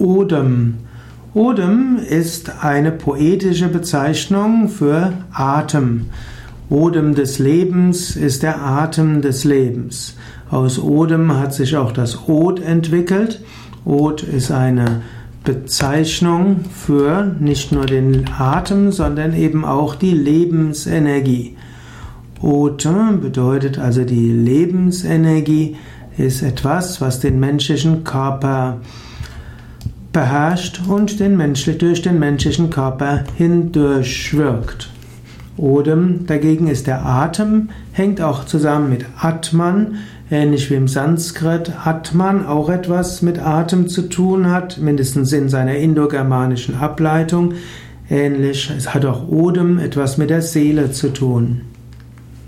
Odem. Odem ist eine poetische Bezeichnung für Atem. Odem des Lebens ist der Atem des Lebens. Aus Odem hat sich auch das Od entwickelt. Od ist eine Bezeichnung für nicht nur den Atem, sondern eben auch die Lebensenergie. Ote bedeutet also die Lebensenergie, ist etwas, was den menschlichen Körper beherrscht und den Mensch, durch den menschlichen Körper hindurch wirkt. Odem dagegen ist der Atem, hängt auch zusammen mit Atman, ähnlich wie im Sanskrit Atman auch etwas mit Atem zu tun hat, mindestens in seiner indogermanischen Ableitung. Ähnlich, es hat auch Odem etwas mit der Seele zu tun.